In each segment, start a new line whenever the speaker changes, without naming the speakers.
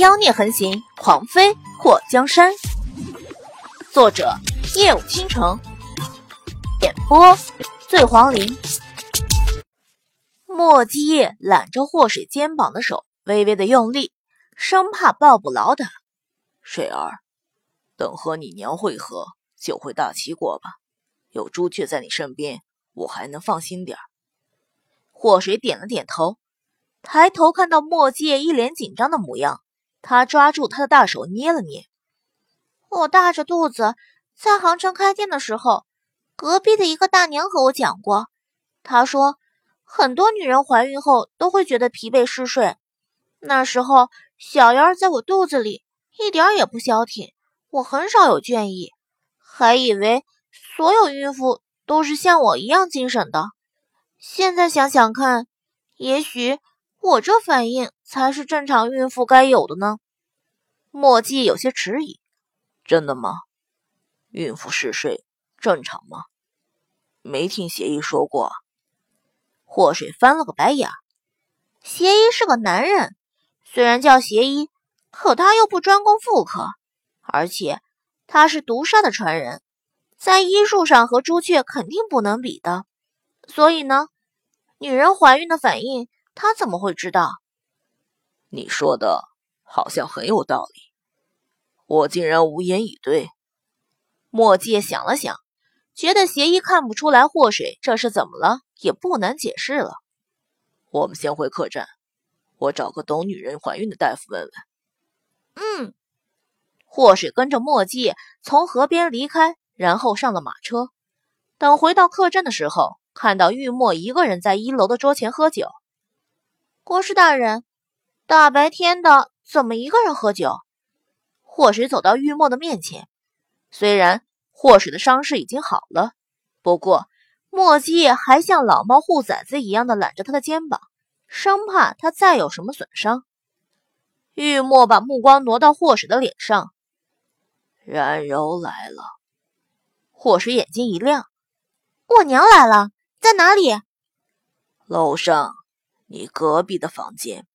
妖孽横行，狂妃祸江山。作者：夜舞倾城，演播：醉黄林。莫基叶揽着祸水肩膀的手微微的用力，生怕抱不牢他。
水儿，等和你娘会合，就回大齐国吧。有朱雀在你身边，我还能放心点儿。
祸水点了点头，抬头看到莫基叶一脸紧张的模样。他抓住他的大手，捏了捏。
我大着肚子在杭城开店的时候，隔壁的一个大娘和我讲过。她说，很多女人怀孕后都会觉得疲惫嗜睡。那时候小妖在我肚子里，一点也不消停，我很少有倦意，还以为所有孕妇都是像我一样精神的。现在想想看，也许……我这反应才是正常孕妇该有的呢。
墨迹有些迟疑：“
真的吗？孕妇嗜睡正常吗？没听协医说过。”
祸水翻了个白眼：“协医是个男人，虽然叫协医，可他又不专攻妇科，而且他是毒杀的传人，在医术上和朱雀肯定不能比的。所以呢，女人怀孕的反应。”他怎么会知道？
你说的好像很有道理，我竟然无言以对。
墨界想了想，觉得邪医看不出来祸水这是怎么了，也不难解释了。
我们先回客栈，我找个懂女人怀孕的大夫问问。
嗯，祸水跟着墨界从河边离开，然后上了马车。等回到客栈的时候，看到玉墨一个人在一楼的桌前喝酒。
国师大人，大白天的怎么一个人喝酒？
祸水走到玉墨的面前，虽然祸水的伤势已经好了，不过墨迹还像老猫护崽子一样的揽着他的肩膀，生怕他再有什么损伤。玉墨把目光挪到祸水的脸上，
冉柔来了。
祸水眼睛一亮：“
我娘来了，在哪里？”
楼上。你隔壁的房间，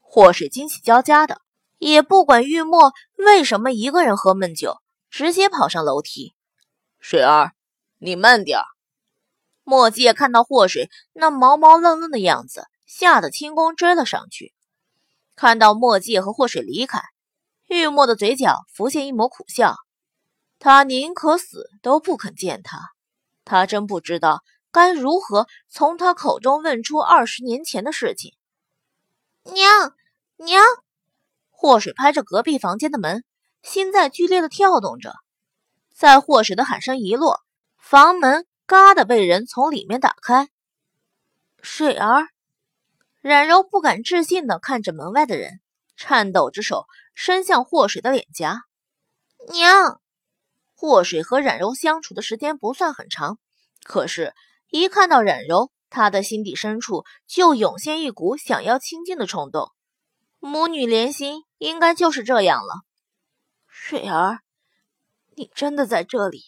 祸水惊喜交加的，也不管玉墨为什么一个人喝闷酒，直接跑上楼梯。
水儿，你慢点儿。
墨界看到祸水那毛毛愣愣的样子，吓得轻功追了上去。看到墨界和祸水离开，玉墨的嘴角浮现一抹苦笑。他宁可死都不肯见他。他真不知道。该如何从他口中问出二十年前的事情？
娘娘，
祸水拍着隔壁房间的门，心在剧烈的跳动着。在祸水的喊声一落，房门嘎的被人从里面打开。水儿，冉柔不敢置信的看着门外的人，颤抖着手伸向祸水的脸颊。
娘，
祸水和冉柔相处的时间不算很长，可是。一看到冉柔，他的心底深处就涌现一股想要亲近的冲动。母女连心，应该就是这样了。水儿，你真的在这里？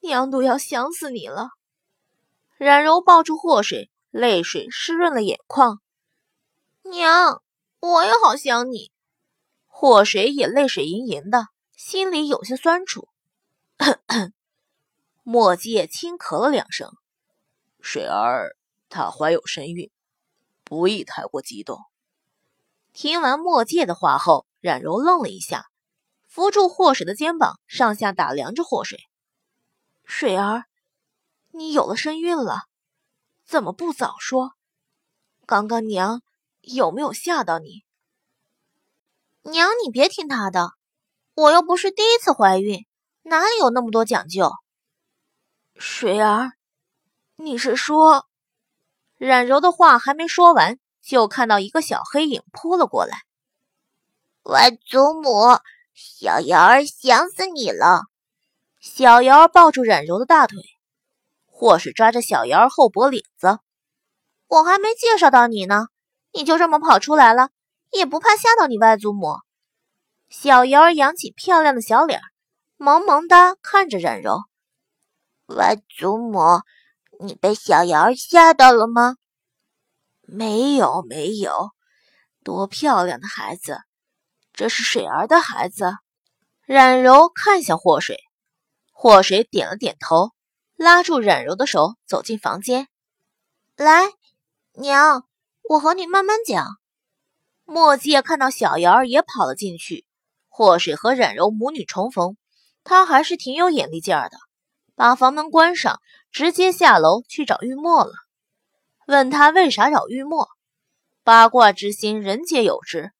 娘都要想死你了。冉柔抱住祸水，泪水湿润了眼眶。
娘，我也好想你。
祸水也泪水盈盈的，心里有些酸楚。墨迹轻咳了两声。
水儿，她怀有身孕，不宜太过激动。
听完墨界的话后，冉柔愣了一下，扶住祸水的肩膀，上下打量着祸水。水儿，你有了身孕了，怎么不早说？刚刚娘有没有吓到你？
娘，你别听他的，我又不是第一次怀孕，哪里有那么多讲究？
水儿。你是说，冉柔的话还没说完，就看到一个小黑影扑了过来。
外祖母，小瑶儿想死你了。
小瑶儿抱住冉柔的大腿，或是抓着小瑶儿后脖领子。我还没介绍到你呢，你就这么跑出来了，也不怕吓到你外祖母？小瑶儿扬起漂亮的小脸，萌萌哒看着冉柔。
外祖母。你被小瑶儿吓到了吗？
没有，没有，多漂亮的孩子，这是水儿的孩子。冉柔看向祸水，祸水点了点头，拉住冉柔的手走进房间。
来，娘，我和你慢慢讲。
墨界看到小瑶儿也跑了进去，祸水和冉柔母女重逢，他还是挺有眼力劲儿的，把房门关上，直接下楼去找玉墨了。问他为啥找玉墨，八卦之心人皆有之。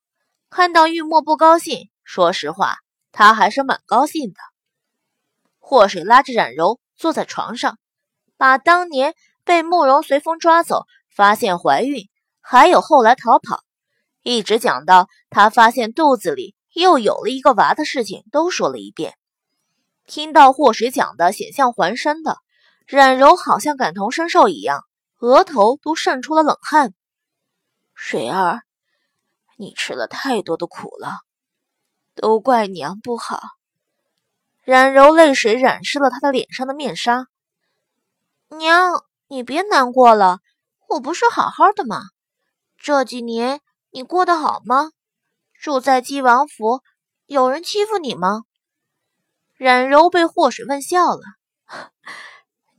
看到玉墨不高兴，说实话，他还是蛮高兴的。祸水拉着冉柔坐在床上，把当年被慕容随风抓走，发现怀孕，还有后来逃跑，一直讲到他发现肚子里又有了一个娃的事情，都说了一遍。听到祸水讲的险象环生的，冉柔好像感同身受一样。额头都渗出了冷汗，水儿，你吃了太多的苦了，都怪娘不好。冉柔泪水染湿了她的脸上的面纱。
娘，你别难过了，我不是好好的吗？这几年你过得好吗？住在姬王府，有人欺负你吗？
冉柔被祸水问笑了，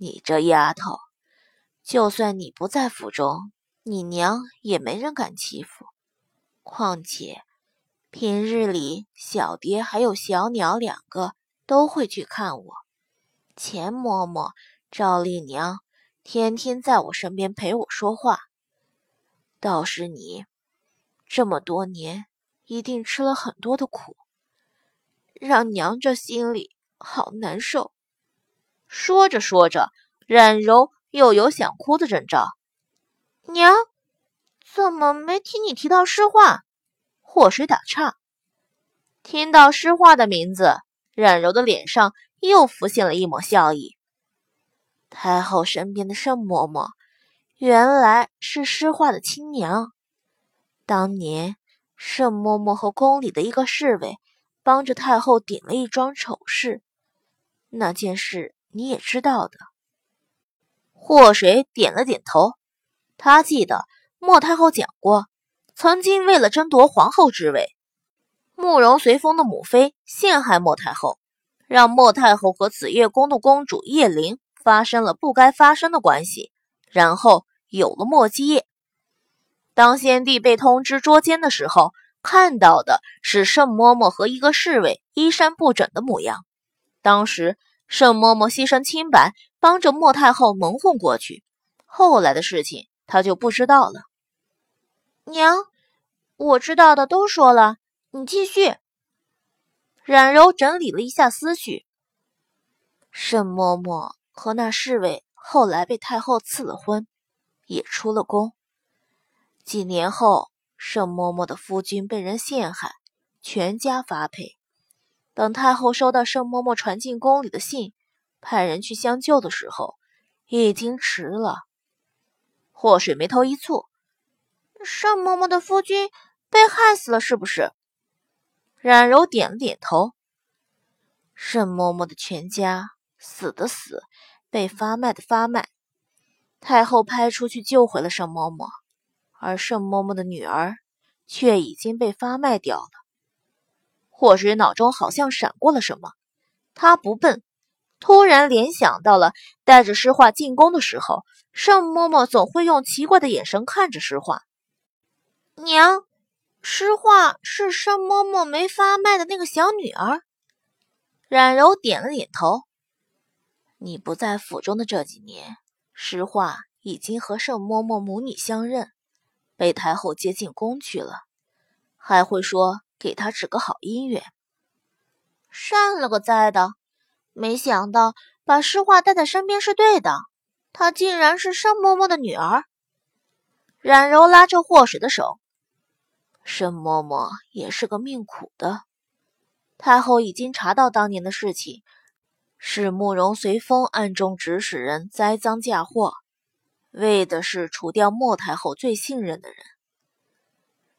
你这丫头。就算你不在府中，你娘也没人敢欺负。况且平日里小蝶还有小鸟两个都会去看我，钱嬷嬷、赵丽娘天天在我身边陪我说话。倒是你，这么多年一定吃了很多的苦，让娘这心里好难受。说着说着，冉柔。又有想哭的征兆，
娘，怎么没听你提到诗画？
祸水打岔。听到诗画的名字，冉柔的脸上又浮现了一抹笑意。太后身边的盛嬷嬷，原来是诗画的亲娘。当年盛嬷嬷和宫里的一个侍卫帮着太后顶了一桩丑事，那件事你也知道的。祸水点了点头，他记得莫太后讲过，曾经为了争夺皇后之位，慕容随风的母妃陷害莫太后，让莫太后和紫月宫的公主叶灵发生了不该发生的关系，然后有了莫基叶。当先帝被通知捉奸的时候，看到的是盛嬷嬷和一个侍卫衣衫不整的模样，当时。盛嬷嬷牺牲清白，帮着莫太后蒙混过去。后来的事情，她就不知道了。
娘，我知道的都说了，你继续。
冉柔整理了一下思绪。盛嬷嬷和那侍卫后来被太后赐了婚，也出了宫。几年后，盛嬷嬷的夫君被人陷害，全家发配。等太后收到盛嬷嬷传进宫里的信，派人去相救的时候，已经迟了。祸水眉头一蹙：“
盛嬷嬷的夫君被害死了，是不是？”
冉柔点了点头。盛嬷嬷的全家死的死，被发卖的发卖。太后派出去救回了盛嬷嬷，而盛嬷嬷的女儿却已经被发卖掉了。祸水脑中好像闪过了什么，他不笨，突然联想到了带着诗画进宫的时候，盛嬷嬷总会用奇怪的眼神看着诗画。
娘，诗画是盛嬷嬷没发卖的那个小女儿。
冉柔点了点头。你不在府中的这几年，诗画已经和盛嬷嬷母女相认，被太后接进宫去了，还会说。给他指个好姻缘，
善了个哉的！没想到把诗画带在身边是对的，她竟然是盛嬷嬷的女儿。
冉柔拉着祸水的手，盛嬷嬷也是个命苦的。太后已经查到当年的事情，是慕容随风暗中指使人栽赃嫁祸，为的是除掉莫太后最信任的人。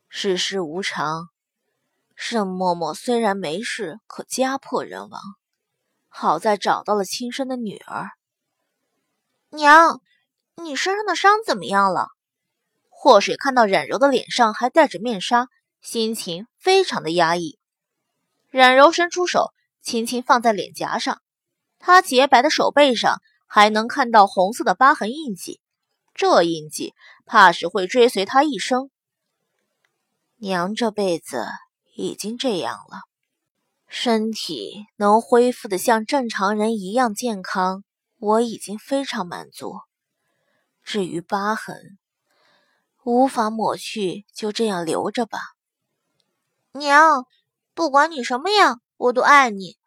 世事无常。盛嬷嬷虽然没事，可家破人亡。好在找到了亲生的女儿。
娘，你身上的伤怎么样了？
祸水看到冉柔的脸上还带着面纱，心情非常的压抑。冉柔伸出手，轻轻放在脸颊上，她洁白的手背上还能看到红色的疤痕印记，这印记怕是会追随她一生。娘这辈子已经这样了，身体能恢复的像正常人一样健康，我已经非常满足。至于疤痕，无法抹去，就这样留着吧。
娘，不管你什么样，我都爱你。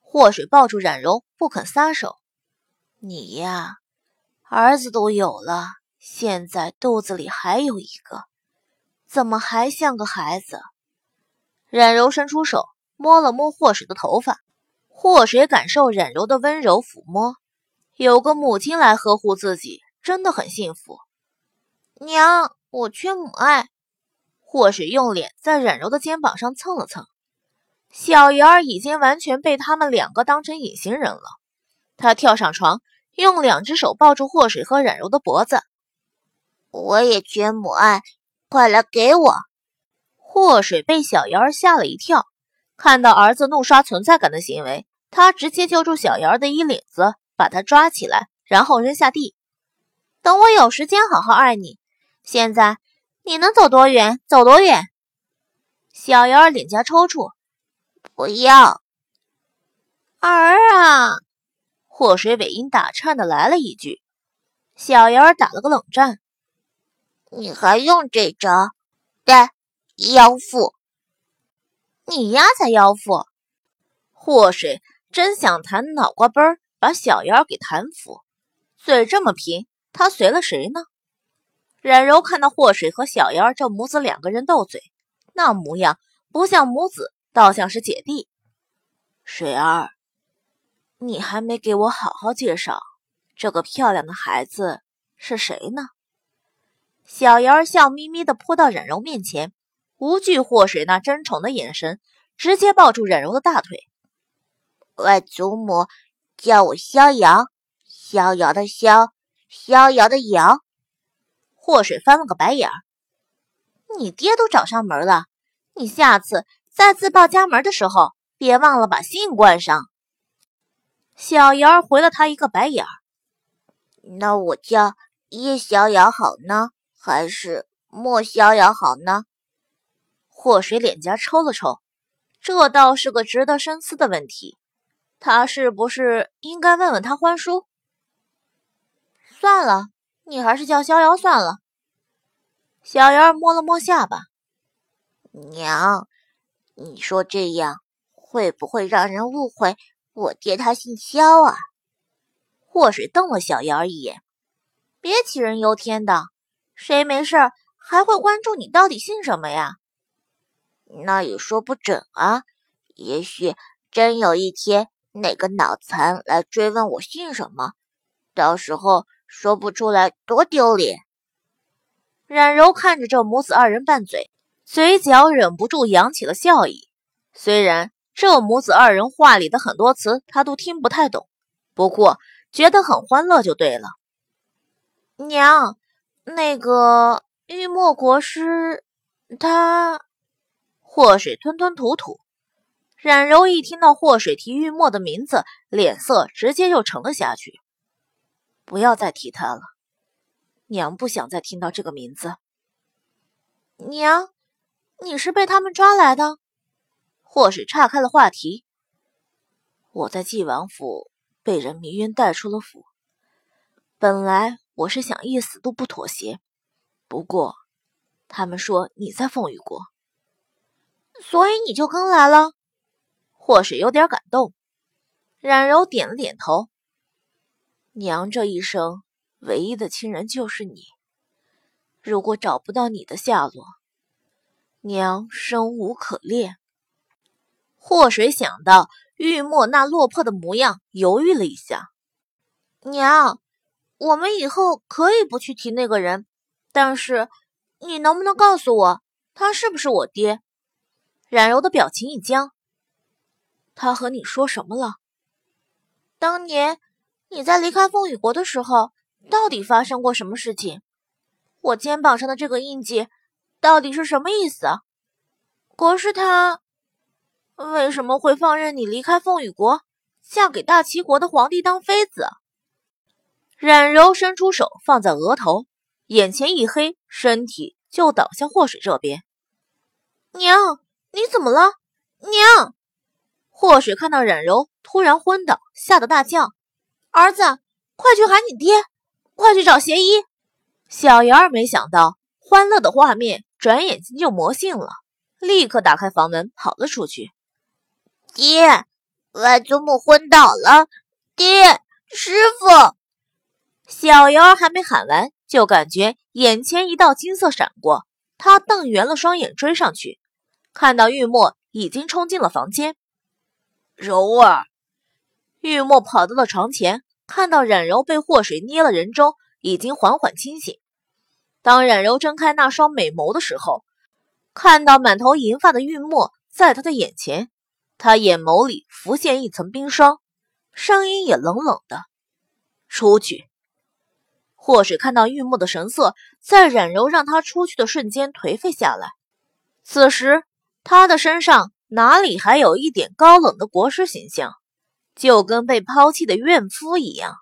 祸水抱住冉柔，不肯撒手。你呀，儿子都有了，现在肚子里还有一个，怎么还像个孩子？冉柔伸出手摸了摸祸水的头发，祸水感受冉柔的温柔抚摸，有个母亲来呵护自己，真的很幸福。
娘，我缺母爱。
祸水用脸在冉柔的肩膀上蹭了蹭，小鱼儿已经完全被他们两个当成隐形人了。他跳上床，用两只手抱住祸水和冉柔的脖子。
我也缺母爱，快来给我！
祸水被小妍儿吓了一跳，看到儿子怒刷存在感的行为，他直接揪住小妍儿的衣领子，把她抓起来，然后扔下地。等我有时间好好爱你。现在。你能走多远，走多远。小瑶儿脸颊抽搐，
不要，
儿啊！祸水尾音打颤的来了一句。小瑶儿打了个冷战。
你还用这招？对，妖妇。
你丫才妖妇！祸水真想弹脑瓜崩儿，把小妖给弹服。嘴这么贫，他随了谁呢？冉柔看到祸水和小妖这母子两个人斗嘴，那模样不像母子，倒像是姐弟。水儿，你还没给我好好介绍，这个漂亮的孩子是谁呢？小妖儿笑眯眯地扑到冉柔面前，无惧祸水那争宠的眼神，直接抱住冉柔的大腿。
外祖母叫我逍遥，逍遥的逍，逍遥的遥。
祸水翻了个白眼儿，你爹都找上门了，你下次再自报家门的时候，别忘了把姓冠上。小瑶儿回了他一个白眼儿，
那我叫叶逍遥好呢，还是莫逍遥好呢？
祸水脸颊抽了抽，这倒是个值得深思的问题，他是不是应该问问他欢叔？算了。你还是叫逍遥算了。小妍儿摸了摸下巴，
娘，你说这样会不会让人误会我爹他姓肖啊？
祸水瞪了小妍儿一眼，别杞人忧天的，谁没事还会关注你到底姓什么呀？
那也说不准啊，也许真有一天哪个脑残来追问我姓什么，到时候。说不出来多丢脸。
冉柔看着这母子二人拌嘴，嘴角忍不住扬起了笑意。虽然这母子二人话里的很多词她都听不太懂，不过觉得很欢乐就对了。娘，那个玉墨国师，他祸水吞吞吐吐。冉柔一听到祸水提玉墨的名字，脸色直接就沉了下去。不要再提他了，娘不想再听到这个名字。娘，你是被他们抓来的？祸水岔开了话题。我在晋王府被人迷晕带出了府，本来我是想一死都不妥协，不过他们说你在凤羽国，所以你就跟来了。或是有点感动。冉柔点了点头。娘这一生唯一的亲人就是你，如果找不到你的下落，娘生无可恋。祸水想到玉墨那落魄的模样，犹豫了一下。娘，我们以后可以不去提那个人，但是你能不能告诉我，他是不是我爹？冉柔的表情一僵。他和你说什么了？当年。你在离开风雨国的时候，到底发生过什么事情？我肩膀上的这个印记，到底是什么意思？
国师他为什么会放任你离开凤羽国，嫁给大齐国的皇帝当妃子？
冉柔伸出手放在额头，眼前一黑，身体就倒向祸水这边。
娘，你怎么了？娘！
祸水看到冉柔突然昏倒，吓得大叫：“
儿子，快去喊你爹！快去找邪医！”
小瑶儿没想到，欢乐的画面转眼间就魔性了。立刻打开房门，跑了出去。
爹，外祖母昏倒了。爹，师傅。
小瑶儿还没喊完，就感觉眼前一道金色闪过，她瞪圆了双眼追上去，看到玉墨已经冲进了房间。
柔儿，
玉墨跑到了床前，看到冉柔被祸水捏了人中，已经缓缓清醒。当冉柔睁开那双美眸的时候。看到满头银发的玉墨在他的眼前，他眼眸里浮现一层冰霜，声音也冷冷的：“出去。”祸水看到玉墨的神色在冉柔让他出去的瞬间颓废下来，此时他的身上哪里还有一点高冷的国师形象，就跟被抛弃的怨妇一样。